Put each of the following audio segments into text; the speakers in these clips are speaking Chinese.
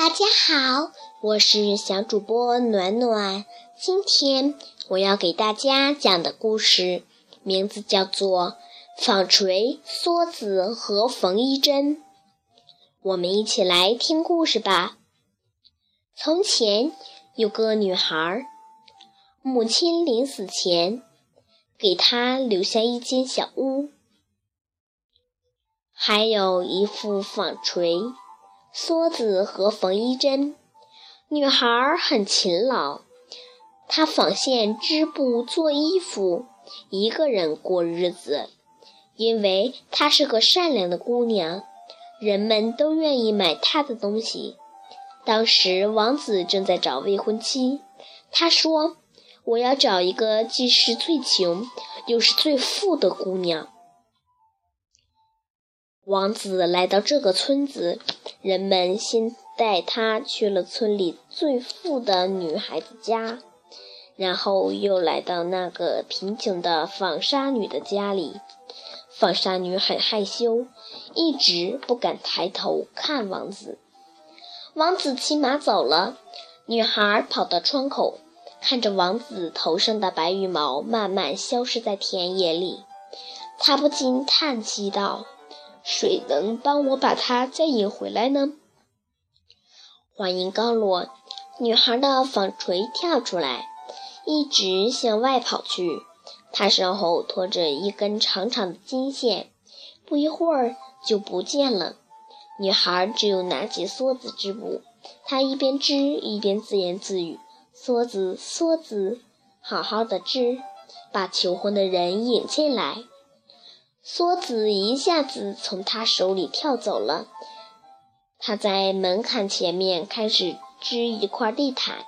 大家好，我是小主播暖暖。今天我要给大家讲的故事名字叫做《纺锤、梭子和缝衣针》。我们一起来听故事吧。从前有个女孩，母亲临死前给她留下一间小屋，还有一副纺锤。梭子和缝衣针，女孩很勤劳，她纺线织布做衣服，一个人过日子。因为她是个善良的姑娘，人们都愿意买她的东西。当时王子正在找未婚妻，他说：“我要找一个既是最穷又是最富的姑娘。”王子来到这个村子，人们先带他去了村里最富的女孩子家，然后又来到那个贫穷的纺纱女的家里。纺纱女很害羞，一直不敢抬头看王子。王子骑马走了，女孩跑到窗口，看着王子头上的白羽毛慢慢消失在田野里，她不禁叹息道。谁能帮我把它再引回来呢？话音刚落，女孩的纺锤跳出来，一直向外跑去。她身后拖着一根长长的金线，不一会儿就不见了。女孩只有拿起梭子织布，她一边织一边自言自语：“梭子，梭子，好好的织，把求婚的人引进来。”梭子一下子从他手里跳走了。他在门槛前面开始织一块地毯，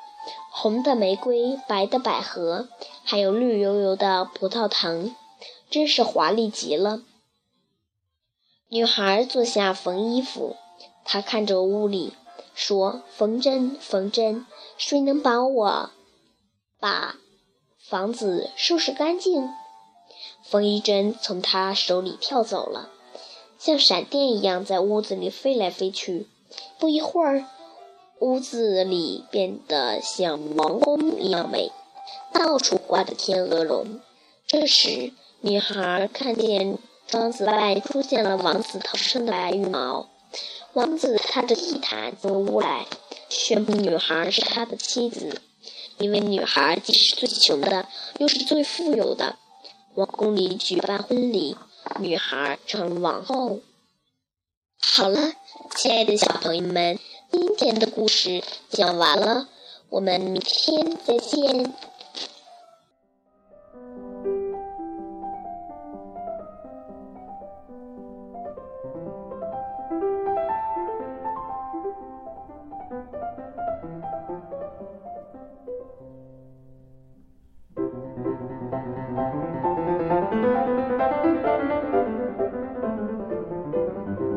红的玫瑰，白的百合，还有绿油油的葡萄藤，真是华丽极了。女孩坐下缝衣服，她看着屋里，说：“缝针，缝针，谁能帮我把房子收拾干净？”缝衣针从他手里跳走了，像闪电一样在屋子里飞来飞去。不一会儿，屋子里变得像王宫一样美，到处挂着天鹅绒。这时，女孩看见窗子外出现了王子头上的白羽毛。王子踏着地毯进屋来，宣布女孩是他的妻子，因为女孩既是最穷的，又是最富有的。王宫里举办婚礼，女孩成王后。好了，亲爱的小朋友们，今天的故事讲完了，我们明天再见。